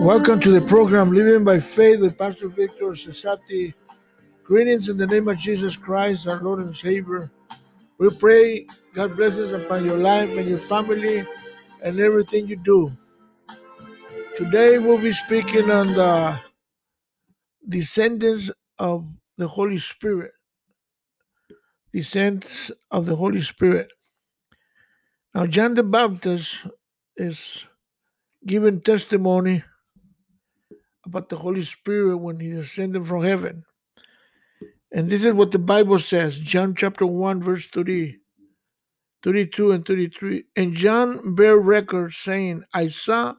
Welcome to the program Living by Faith with Pastor Victor Cesati. Greetings in the name of Jesus Christ, our Lord and Savior. We pray God blesses upon your life and your family and everything you do. Today we'll be speaking on the descendants of the Holy Spirit. Descents of the Holy Spirit. Now, John the Baptist is giving testimony about the Holy Spirit when he descended from heaven. And this is what the Bible says John chapter 1, verse 30, 32 and 33. And John bare record, saying, I saw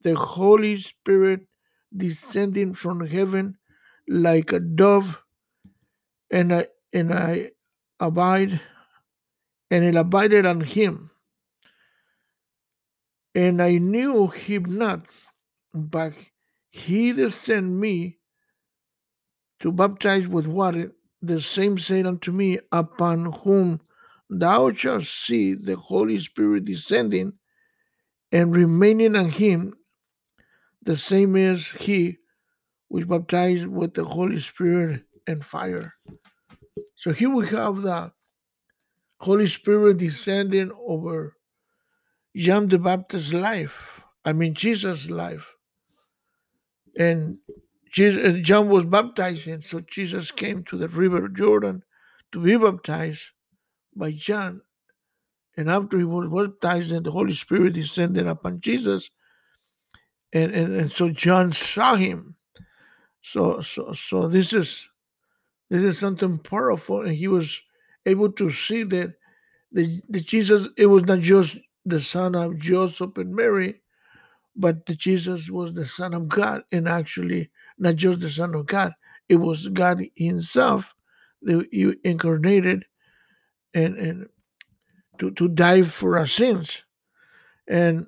the Holy Spirit descending from heaven like a dove, and I, and I abide, and it abided on him. And I knew him not, but he that sent me to baptize with water, the same said unto me, Upon whom thou shalt see the Holy Spirit descending and remaining on him, the same is he which baptized with the Holy Spirit and fire. So here we have the Holy Spirit descending over John the Baptist's life. I mean Jesus' life. And Jesus, John was baptizing, so Jesus came to the river Jordan to be baptized by John. And after he was baptized, and the Holy Spirit descended upon Jesus. And, and, and so John saw him. So so so this is this is something powerful, and he was able to see that the, the Jesus it was not just the son of Joseph and Mary, but Jesus was the Son of God, and actually not just the Son of God, it was God Himself that He incarnated and, and to, to die for our sins. And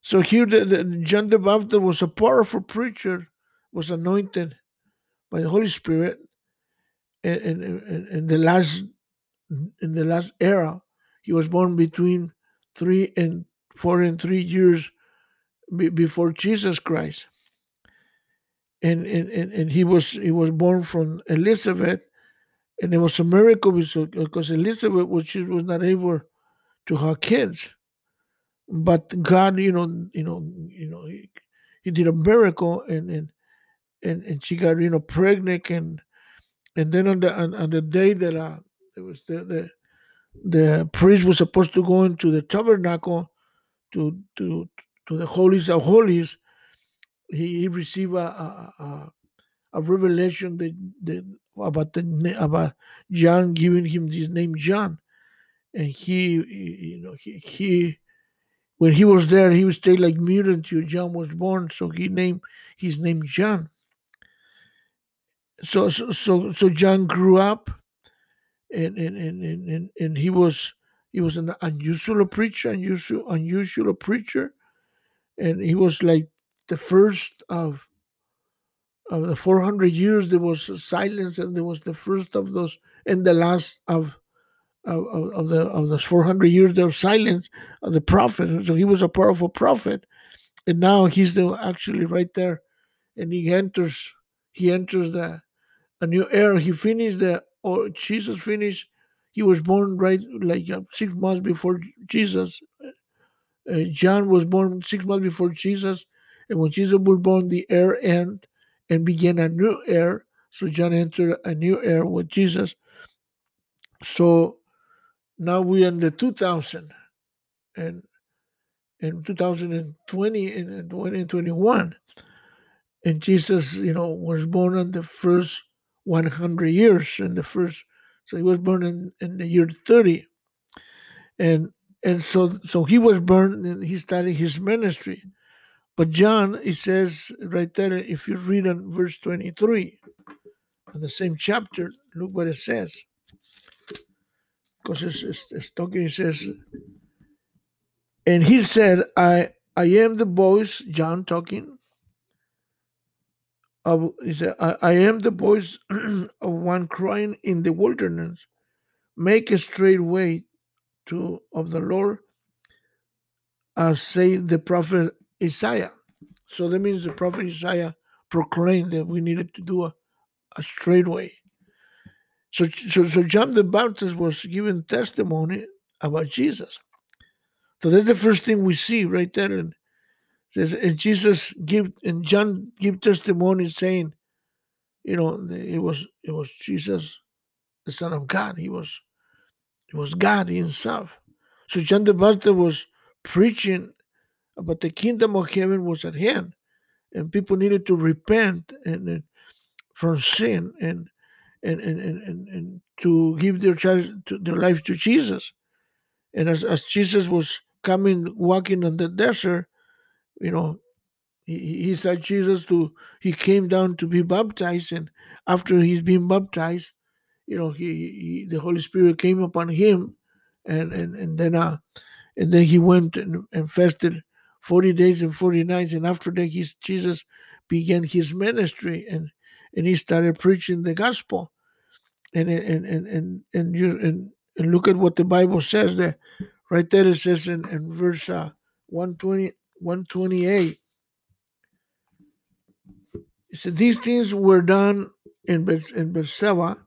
so here, the, the, John the Baptist was a powerful preacher, was anointed by the Holy Spirit, and in, in, the last in the last era, he was born between three and four and three years before Jesus Christ. And, and, and, and he was he was born from Elizabeth, and it was a miracle because Elizabeth was she was not able to have kids, but God, you know, you know, you know, he, he did a miracle, and and and and she got you know pregnant, and and then on the on, on the day that uh, it was the the the priest was supposed to go into the tabernacle to to to the holies of holies, he, he received a, a, a, a revelation that, that about the about John giving him this name John, and he you know he, he when he was there he was stayed like mute until John was born, so he named his name John. So so so, so John grew up, and and, and and and he was he was an unusual preacher, unusual unusual preacher, and he was like the first of of the 400 years there was silence and there was the first of those and the last of of, of the of those 400 years of silence of the prophet so he was a powerful prophet and now he's the actually right there and he enters he enters the a new era. He finished the or jesus finished he was born right like uh, six months before jesus uh, john was born six months before jesus and when Jesus was born, the era ended and began a new era. So John entered a new era with Jesus. So now we're in the 2000 and in 2020 and 2021. And Jesus, you know, was born in the first 100 years in the first, so he was born in, in the year 30. And and so so he was born and he started his ministry. But John, it says right there, if you read on verse 23 in the same chapter, look what it says. Because it's, it's, it's talking, it says, and he said, I I am the voice, John talking. Of, he said, I, I am the voice of one crying in the wilderness, make a straight way to of the Lord, as say the prophet Isaiah. So that means the prophet Isaiah proclaimed that we needed to do a, a straight way. So, so, so John the Baptist was giving testimony about Jesus. So that's the first thing we see right there. And says, and Jesus give and John give testimony saying, you know, it was it was Jesus, the Son of God. He was it was God Himself. So John the Baptist was preaching about the kingdom of heaven was at hand, and people needed to repent and, and from sin and and, and, and, and, to give their child to their life to Jesus. And as, as Jesus was coming walking on the desert, you know, he, he said Jesus to he came down to be baptized, and after he's been baptized, you know, he, he the Holy Spirit came upon him, and and and then uh, and then he went and, and fasted forty days and forty nights, and after that, he's Jesus began his ministry, and and he started preaching the gospel, and and and and and you and, and look at what the Bible says there, right there it says in, in verse uh, 120, 128 it said these things were done in Beth, in Beersheba,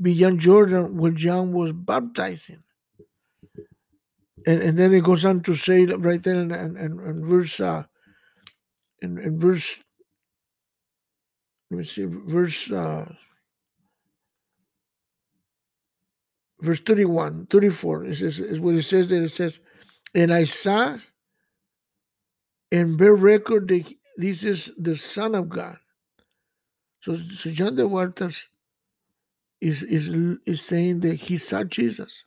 beyond Jordan, where John was baptizing. And, and then it goes on to say right there in, in, in verse uh, in, in verse let me see verse uh, verse 31 34 it says, is what it says there. It says and i saw and bear record that this is the son of god. So, so john the baptist is, is, is saying that he saw jesus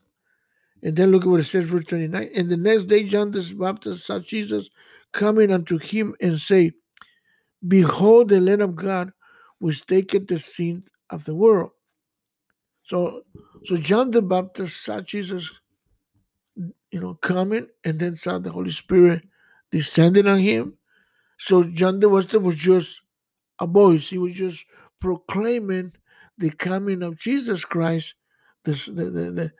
and then look at what it says verse 29 and the next day john the baptist saw jesus coming unto him and say behold the lamb of god which taketh the sin of the world so so john the baptist saw jesus you know, coming and then saw the Holy Spirit descending on him. So John the Baptist was just a voice. He was just proclaiming the coming of Jesus Christ, the, the, the,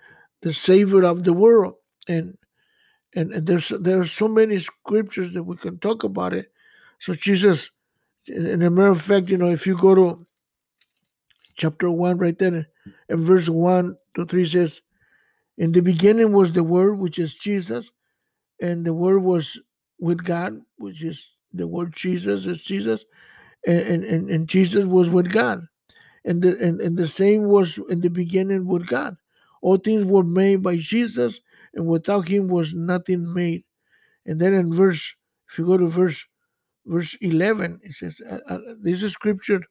the, Savior of the world. And and, and there's there are so many scriptures that we can talk about it. So Jesus, in a matter of fact, you know, if you go to chapter one right there, and verse one to three says, In the beginning was the word, which is Jesus, and the word was with God, which is the word Jesus is Jesus, and, and, and Jesus was with God. And the and, and the same was in the beginning with God. All things were made by Jesus, and without him was nothing made. And then in verse, if you go to verse verse 11, it says, uh, uh, this is scripture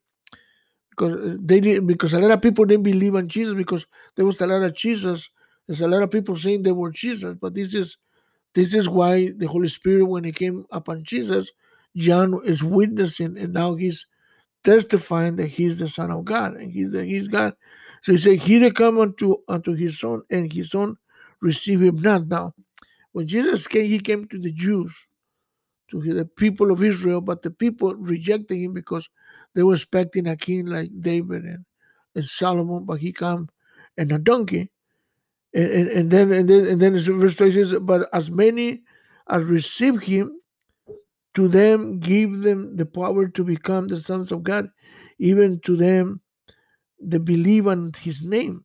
because they didn't. because a lot of people didn't believe in Jesus because there was a lot of Jesus. There's a lot of people saying they were Jesus, but this is this is why the Holy Spirit, when He came upon Jesus, John is witnessing, and now he's testifying that he's the Son of God and he's the, he's God. So he said, He that come unto unto his son, and his son receive him not. Now, when Jesus came, he came to the Jews, to the people of Israel, but the people rejected him because they were expecting a king like David and, and Solomon, but he come in a donkey. And, and, and then and then and then verse 20 says, But as many as receive him, to them give them the power to become the sons of God, even to them that believe on his name,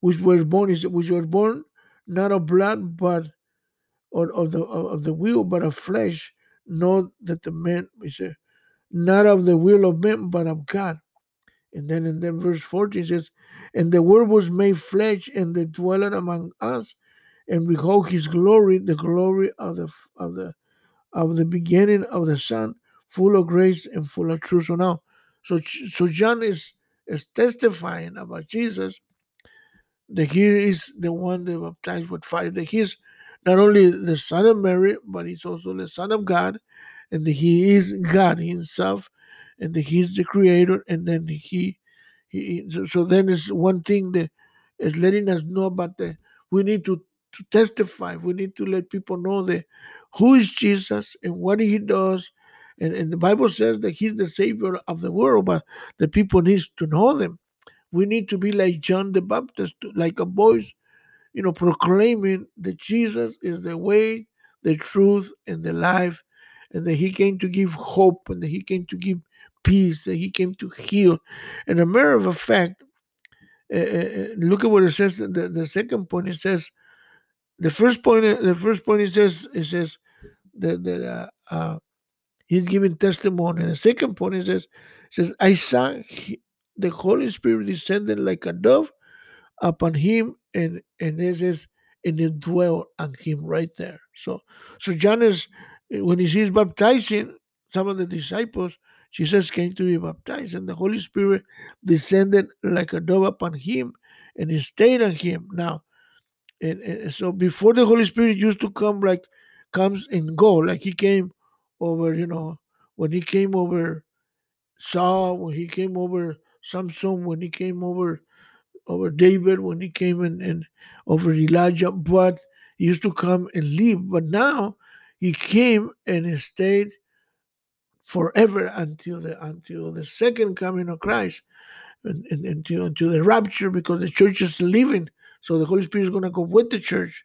which were born which were born not of blood, but or of the of the will, but of flesh, not that the man is not of the will of men, but of God. And then in then verse 14 says, And the word was made flesh and the dwelling among us, and behold his glory, the glory of the of the of the beginning of the Son, full of grace and full of truth. So now, so so John is is testifying about Jesus that he is the one that baptized with fire, that he's not only the Son of Mary, but he's also the Son of God, and that he is God himself, and that he's the creator, and then he, he so, so then is one thing that is letting us know about the we need to, to testify, we need to let people know that who is Jesus and what he does. And, and the Bible says that he's the savior of the world, but the people needs to know them. We need to be like John the Baptist, like a voice, you know, proclaiming that Jesus is the way, the truth, and the life. and that he came to give hope, and that he came to give peace, that he came to heal. And a matter of fact, uh, look at what it says. The, the second point it says, the first point, the first point it says, it says that, that uh, uh, he's giving testimony. The second point it says, it says, I saw the Holy Spirit descended like a dove upon him, and and this is and it dwell on him right there. So so John is when he sees baptizing some of the disciples, Jesus came to be baptized, and the Holy Spirit descended like a dove upon him, and he stayed on him. Now, and, and so before the Holy Spirit used to come like comes and go, like he came over, you know, when he came over Saul, when he came over Samson, when he came over over David, when he came and, and over Elijah, but he used to come and leave. But now he came and he stayed forever until the until the second coming of Christ, and, and, until until the rapture, because the church is leaving. So the Holy Spirit is going to go with the church.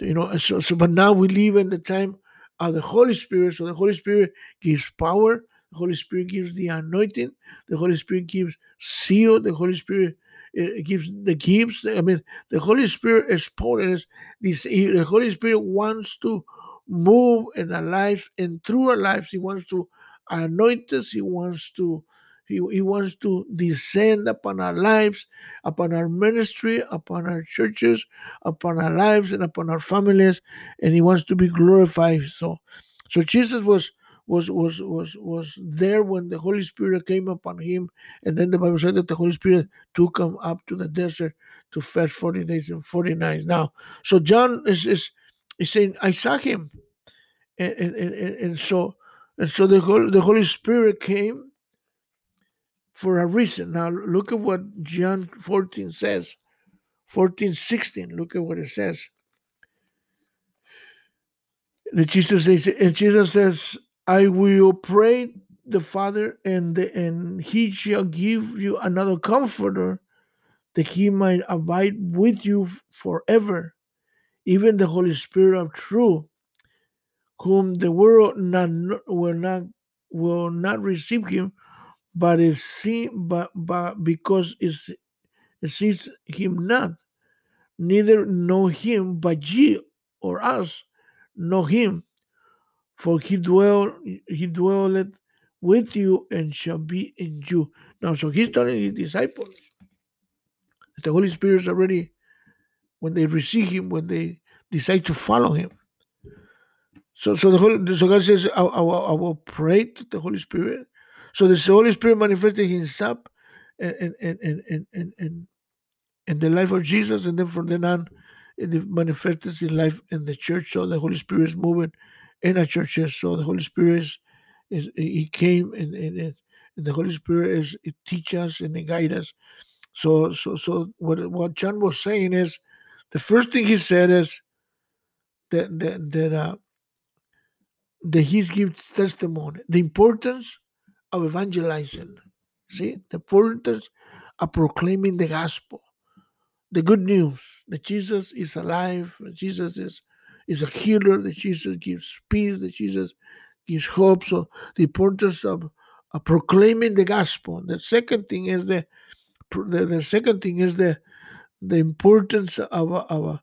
You know, so, so but now we live in the time of the Holy Spirit. So the Holy Spirit gives power. The Holy Spirit gives the anointing. The Holy Spirit gives seal. The Holy Spirit it gives the gifts. I mean, the Holy Spirit is potent. This eh, the Holy Spirit wants to move in our lives and through our lives. He wants to anoint us. He wants to he, he wants to descend upon our lives, upon our ministry, upon our churches, upon our lives, and upon our families, and he wants to be glorified. So, so Jesus was was was was was there when the Holy Spirit came upon him, and then the Bible said that the Holy Spirit took him up to the desert to fast forty days and forty nights. Now, so John is is, is saying, I saw him, and and, and, and so and so the Holy, the Holy Spirit came for a reason. Now look at what John 14 says. 14, 16. Look at what it says. The Jesus says, and Jesus says, I will pray the Father, and the, and He shall give you another Comforter, that He might abide with you forever, even the Holy Spirit of truth, whom the world not, will not will not receive Him, but it seen, but but because it sees Him not, neither know Him, but ye or us know Him for he dwell he dwelleth with you and shall be in you. Now, so he's telling his disciples the Holy Spirit is already when they receive him, when they decide to follow him. So, so the Holy, so God says, I, I, I will pray to the Holy Spirit. So the Holy Spirit manifested Himself in, in, in, in, in, in, the life of Jesus, and then from then on, it manifests in life in the church. So the Holy Spirit is moving in our churches. So the Holy Spirit is, is He came and, and, and the Holy Spirit is it teach us and it guide us. So so so what what John was saying is the first thing he said is that that that uh, that he gives testimony, the importance of evangelizing. See the importance are proclaiming the gospel, the good news that Jesus is alive, Jesus is is a healer, that Jesus gives peace, that Jesus gives hope. So the importance of, of proclaiming the gospel. The second thing is the the, the second thing is the the importance of of,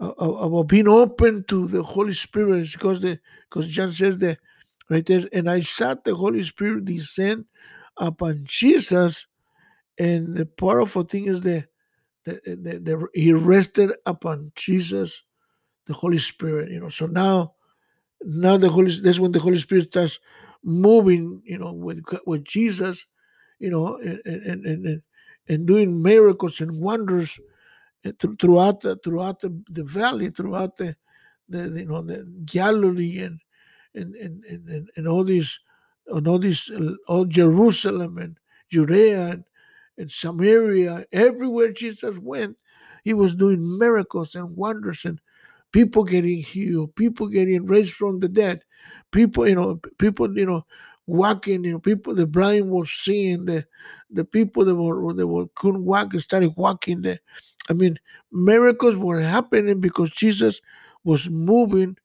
of, of being open to the Holy Spirit because the because John says that right there, and I saw the Holy Spirit descend upon Jesus, and the powerful thing is that the, the, the, he rested upon Jesus the Holy Spirit, you know. So now, now the Holy that's when the Holy Spirit starts moving, you know, with with Jesus, you know, and and and, and doing miracles and wonders eh, throughout the throughout the, the valley, throughout the the you know the Galilee and and and and, and all these and all these uh, all Jerusalem and Judea and, and Samaria, everywhere Jesus went, he was doing miracles and wonders and people getting healed, people getting raised from the dead, people, you know, people, you know, walking, you know, people, the blind were seeing, the the people that were that were couldn't walk started walking. The, I mean, miracles were happening because Jesus was moving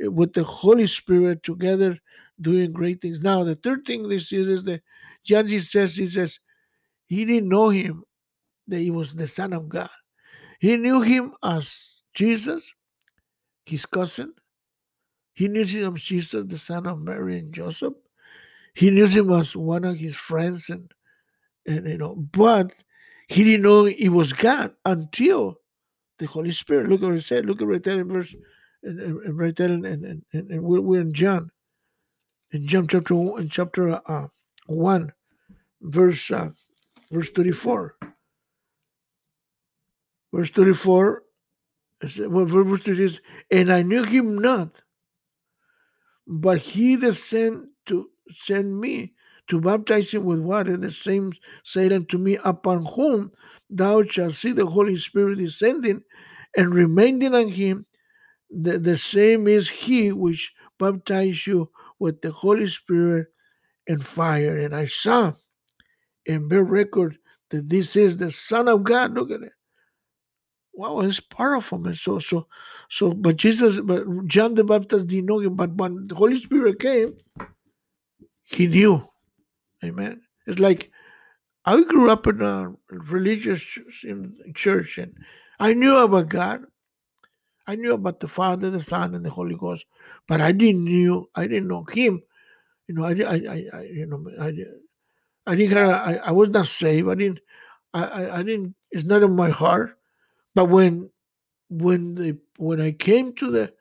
Eh, with the Holy Spirit together doing great things. Now, the third thing this is, is that John says, he says, he didn't know him that he was the Son of God. He knew him as Jesus, his cousin. He knew him as Jesus, the son of Mary and Joseph. He knew him as one of his friends, and, and you know, but he didn't know he was God until the Holy Spirit. Look what he said. Look at right there in verse, and, and right there, and, and, and, we're, we're in John, in John chapter in chapter uh, one, verse uh, verse thirty four. Verse 34, well, verse 30 says, And I knew him not, but he that sent to send me to baptize him with water, the same said unto me, Upon whom thou shalt see the Holy Spirit descending and remaining on him, the, the same is he which baptized you with the Holy Spirit and fire. And I saw and bear record that this is the Son of God. Look at it wow, it's powerful, man. So, so, so, but Jesus, but John the Baptist didn't know him, but when the Holy Spirit came, he knew. Amen. It's like I grew up in a religious in church, and I knew about God. I knew about the Father, the Son, and the Holy Ghost, but I didn't knew. I didn't know Him. You know, I, I, I, you know, I, I didn't. I, I was not saved. I didn't. I, I, I didn't. It's not in my heart. But when when the when I came to the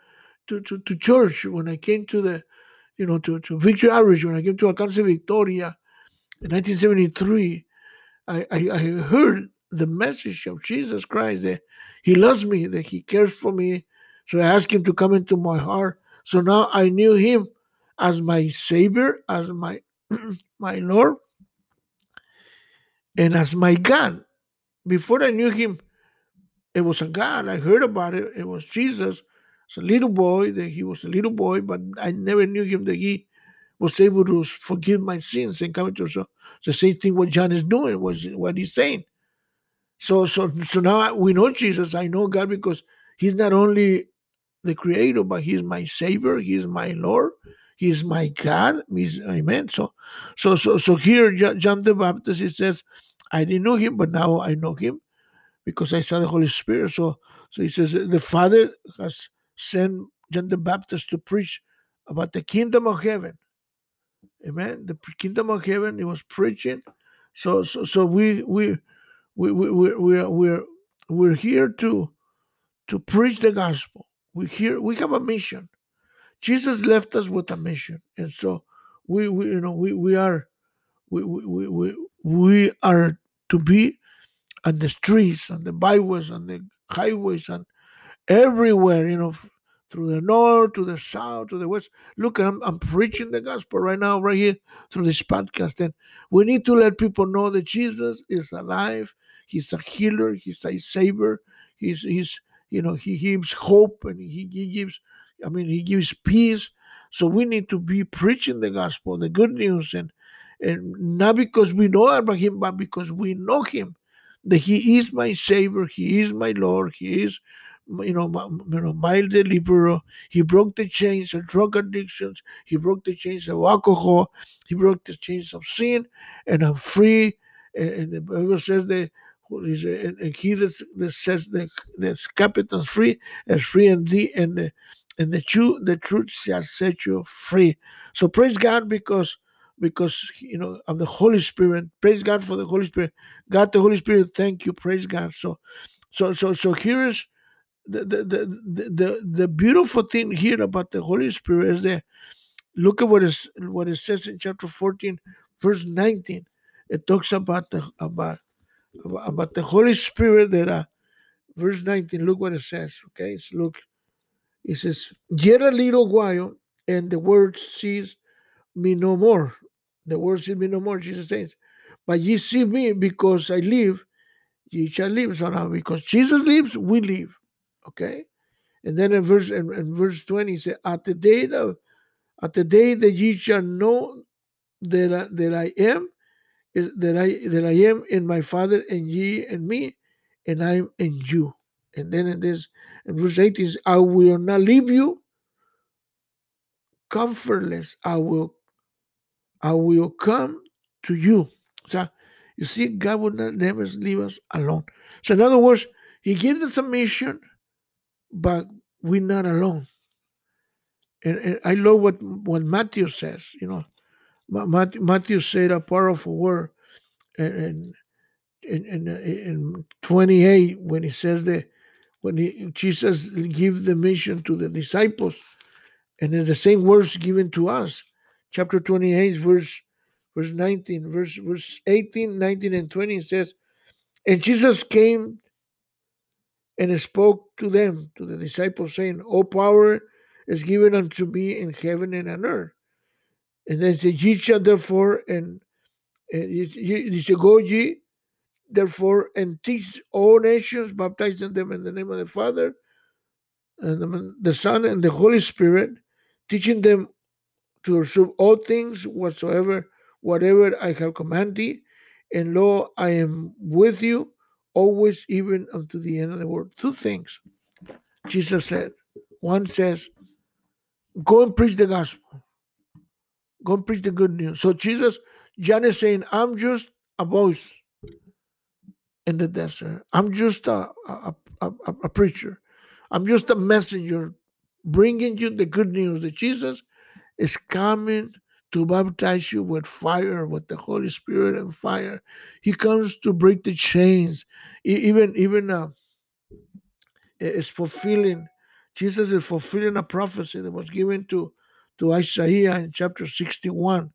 to, to, to church, when I came to the you know to, to Victory when I came to Alcance Victoria in 1973, I, I, I heard the message of Jesus Christ that He loves me, that He cares for me. So I asked Him to come into my heart. So now I knew Him as my Savior, as my my Lord, and as my God. Before I knew Him, it was a God. I heard about it. It was Jesus. It's a little boy. That he was a little boy, but I never knew him that he was able to forgive my sins and come to so the same thing what John is doing was what he's saying. So so so now we know Jesus. I know God because He's not only the Creator, but He's my Savior. He's my Lord. He's my God. He's, amen. So so so so here John the Baptist he says, I didn't know Him, but now I know Him because I saw the Holy Spirit. So, so he says the Father has sent John the Baptist to preach about the kingdom of heaven. Amen. The kingdom of heaven. He was preaching. So, so, so we we we we we we're we're we're here to to preach the gospel. We here we have a mission. Jesus left us with a mission, and so we, we you know we we are we we we, we are to be on the streets, on the byways, on the highways, and everywhere, you know, through the north, to the south, to the west. Look, I'm, I'm preaching the gospel right now, right here through this podcast. And we need to let people know that Jesus is alive. He's a healer. He's a savior. He's, he's you know, he gives hope and he, he gives, I mean, he gives peace. So we need to be preaching the gospel, the good news, and and not because we know about him, but because we know him that He is my Savior, He is my Lord, He is, you know, you know, my deliverer. He broke the chains of drug addictions. He broke the chains of alcohol. He broke the chains of sin, and I'm free. And, and the Bible says that and he that, that says the the captain's free is free indeed, and the and the truth the truth shall set you free. So praise God because because you know of the Holy Spirit. Praise God for the Holy Spirit. God, the Holy Spirit, thank you. Praise God. So, so, so, so here is the the the the, the beautiful thing here about the Holy Spirit is that look at what is what it says in chapter 14, verse 19. It talks about the about about the Holy Spirit that uh, verse 19. Look what it says. Okay, so look. It says, Yet a little while, and the word sees me no more. The word sees me no more, Jesus says. But ye see me because I live, ye shall live. So now because Jesus lives, we live. Okay? And then in verse in, in verse 20, he said, At the day of at the day that ye shall know that I, that I am, that I that I am in my Father and ye and me, and I'm in you. And then in this in verse 18, I will not leave you comfortless, I will I will come to you. So you see, God will not never leave us alone. So in other words, He gives us a mission, but we're not alone. And, and I love what what Matthew says. You know, Matthew, said a powerful word, and in, in, in 28 when he says that when he, Jesus gives the mission to the disciples, and it's the same words given to us. Chapter 28, verse verse 19, verse verse 18, 19, and 20 says, And Jesus came and spoke to them, to the disciples, saying, All power is given unto me in heaven and on earth. And then said, Ye shall therefore and, and ye, go ye therefore and teach all nations, baptizing them in the name of the Father and the Son and the Holy Spirit, teaching them to observe all things whatsoever, whatever I have commanded thee. And lo, I am with you always, even unto the end of the world. Two things Jesus said. One says, Go and preach the gospel. Go and preach the good news. So Jesus, John is saying, I'm just a voice in the desert. I'm just a, a, a, a, preacher. I'm just a messenger bringing you the good news that Jesus is coming to baptize you with fire, with the Holy Spirit and fire. He comes to break the chains. Even even uh, is fulfilling. Jesus is fulfilling a prophecy that was given to to Isaiah in chapter 61.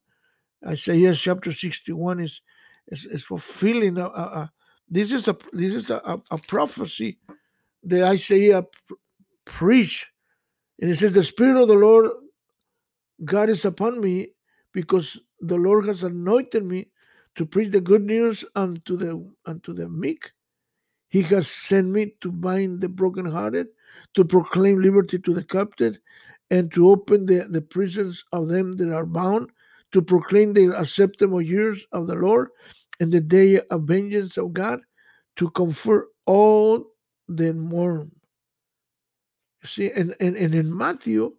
Isaiah chapter 61 is is, is fulfilling a, a, this is a this is a, a, prophecy that Isaiah preach, and it says, "The Spirit of the Lord God is upon me, because the Lord has anointed me to preach the good news unto the unto the meek. He has sent me to bind the brokenhearted, to proclaim liberty to the captive, and to open the, the prisons of them that are bound, to proclaim the acceptable years of the Lord, and the day of vengeance of God to comfort all the mourn. See, and, and, and in Matthew,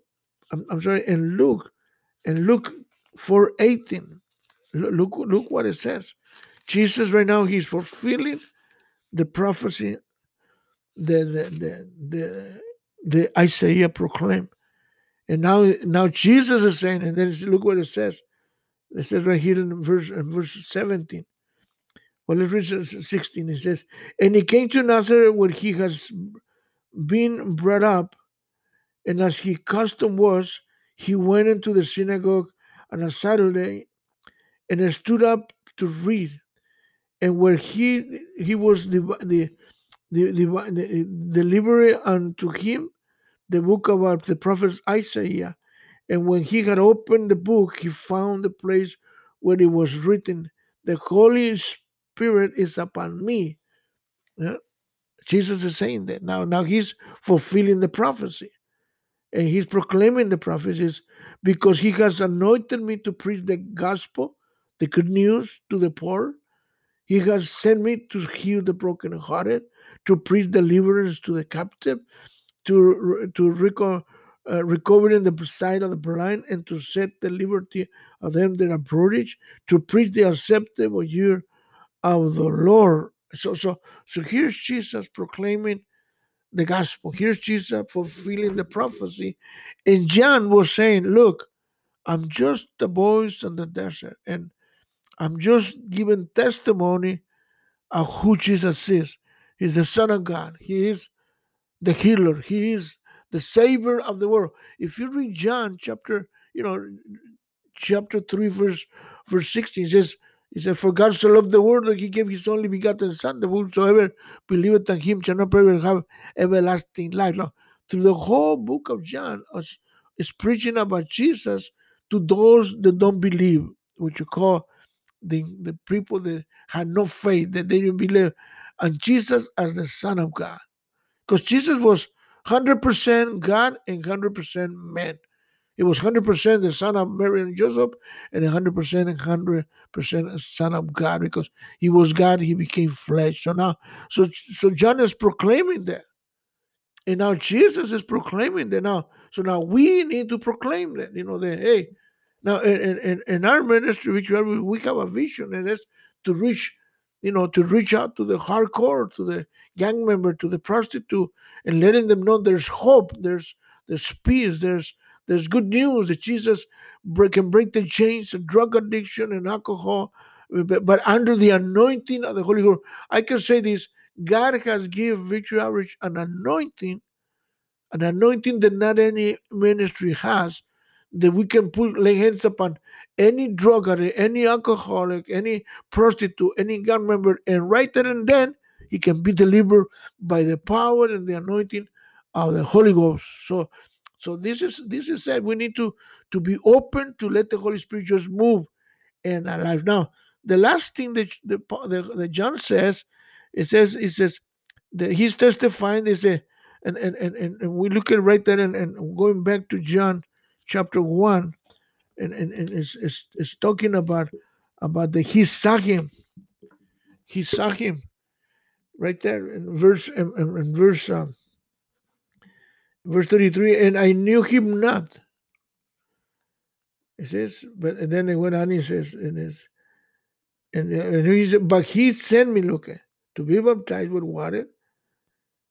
I'm, I'm sorry, in Luke, in Luke 4 18, look, look what it says. Jesus right now, he's fulfilling the prophecy the the the the, the Isaiah proclaimed. And now now Jesus is saying, and then look what it says. It says right here in verse in verse 17. Well, let's read 16. It says, And he came to Nazareth where he has been brought up, and as his custom was, he went into the synagogue on a Saturday and I stood up to read. And where he he was the the the, the, the delivery unto him the book about the prophet Isaiah. And when he had opened the book, he found the place where it was written, The Holy Spirit is upon me. Yeah? Jesus is saying that now. Now he's fulfilling the prophecy, and he's proclaiming the prophecies because he has anointed me to preach the gospel, the good news to the poor. He has sent me to heal the brokenhearted, to preach deliverance to the captive, to to reco- uh, recovering the sight of the blind, and to set the liberty of them that are bruised, to preach the acceptable year of the Lord. So, so, so here's Jesus proclaiming the gospel. Here's Jesus fulfilling the prophecy. And John was saying, Look, I'm just the voice in the desert, and I'm just giving testimony of who Jesus is. He's the Son of God. He is the healer. He is the savior of the world. If you read John chapter, you know, chapter 3, verse verse 16, it says, he said, For God so loved the world that he gave his only begotten Son, that whosoever believeth in him shall not perish have everlasting life. Now, through the whole book of John is, is preaching about Jesus to those that don't believe, which you call the, the people that had no faith, that they didn't believe, and Jesus as the Son of God. Because Jesus was 100% God and 100% man. It was 100% the son of Mary and Joseph and 100% and 100% son of God because he was God, he became flesh. So now, so, so John is proclaiming that. And now Jesus is proclaiming that. Now, so now we need to proclaim that, you know, that hey, now in, in, in our ministry, which we have a vision, and that's to reach, you know, to reach out to the hardcore, to the gang member, to the prostitute, and letting them know there's hope, there's there's peace, there's there's good news that Jesus can break the chains of drug addiction and alcohol, uh, but, but under the anointing of the Holy Ghost. I can say this: God has given Victory Outreach an anointing, an anointing that not any ministry has, that we can put lay hands upon any drug addict, any alcoholic, any prostitute, any gang member, and right there and then he can be delivered by the power and the anointing of the Holy Ghost. So, so this is this is said we need to to be open to let the Holy Spirit just move in our life. Now, the last thing that the, the, the John says, it says it says that he's testifying. They say, and and and, and we look at right there and, and going back to John chapter one, and and, and it's, it's, it's talking about about the he saw him. He saw him right there in verse in, in verse um, verse 33 and i knew him not it says but and then it went on he says in his and, uh, and he said but he sent me look to be baptized with water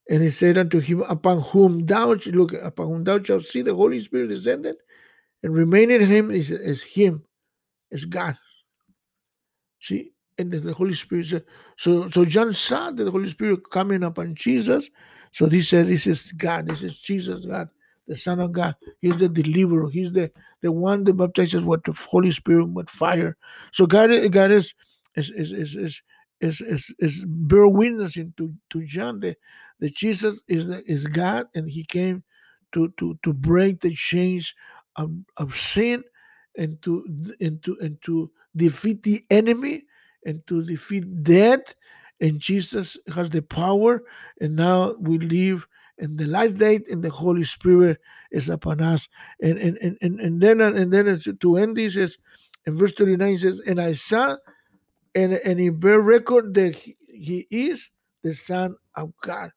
and he said unto him upon whom thou look upon whom thou shalt see the holy spirit descended and remain in him is, is him is god see and the Holy Spirit. said, So, so John saw the Holy Spirit coming upon Jesus. So he said, "This is God. This is Jesus, God, the Son of God. He's the deliverer. He's the the one that baptizes with the Holy Spirit with fire. So God, God is is is is is is, is, is bear witnessing to to John that, that Jesus is the, is God and He came to to to break the chains of, of sin and to and to and to defeat the enemy and to defeat death. And Jesus has the power, and now we live in the life date, and the Holy Spirit is upon us. And and and, and, and then uh, and then to end this is in verse 39 says, And I saw and, and he bear record that he, he is the Son of God.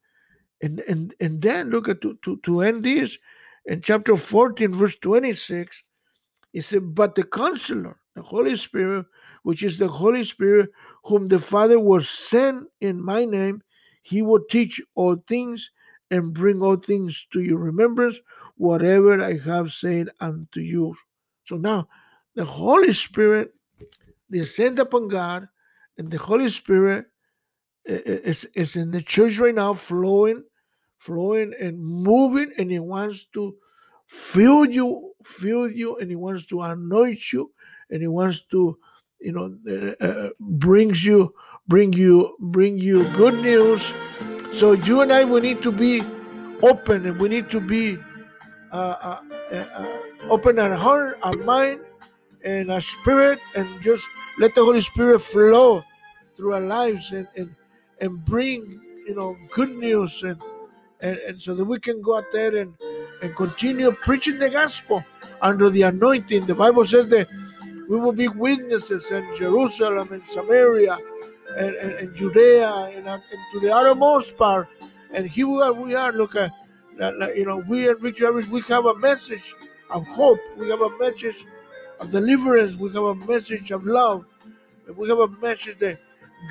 And and and then look at to, to, to end this in chapter 14, verse 26, he said, But the counselor, the Holy Spirit, which is the Holy Spirit, whom the Father will send in my name. He will teach all things and bring all things to your remembrance, whatever I have said unto you. So now, the Holy Spirit descend upon God, and the Holy Spirit eh, eh, is, is in the church right now, flowing, flowing and moving, and He wants to fill you, fill you, and He wants to anoint you, and He wants to you know uh, brings you bring you bring you good news. So you and i we need to be open and we need to be uh, uh, uh open our heart our mind and our spirit and just let the holy spirit flow through our lives and and, and bring you know good news and, and and so that we can go out there and and continue preaching the gospel under the anointing. The bible says that we will be witnesses in Jerusalem in Samaria and, and, and Judea and, uh, and, to the uttermost part. And here we are, we are, look uh, at, you know, we at Outreach, we have a message of hope. We have a message of deliverance. We have a message of love. We have a message that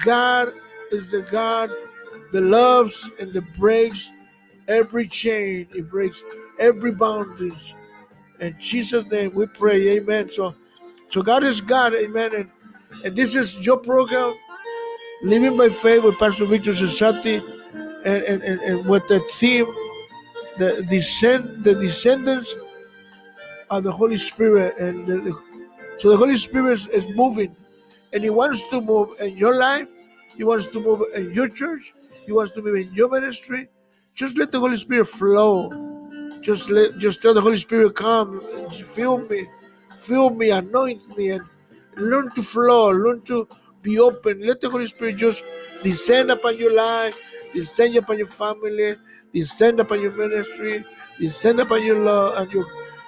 God is the God that loves and that breaks every chain. It breaks every boundaries. In Jesus' name we pray. Amen. So so God is God, amen. And, and this is your program, Living by Faith with Pastor Victor Cesati, and, and, and, and with the theme, the descend the descendants of the Holy Spirit. And the, the, so the Holy Spirit is, is moving, and He wants to move in your life. He wants to move in your church. He wants to move in your ministry. Just let the Holy Spirit flow. Just let just tell the Holy Spirit, come, fill me fill me, anoint me, and learn to flow, learn to be open. Let the Holy Spirit just descend upon your life, descend upon your family, descend upon your ministry, descend upon your love and your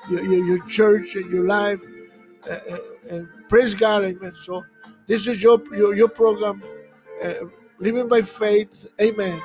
your, your, church and your life. Uh, and praise God, amen. So this is your your, your program, uh, living by faith, amen.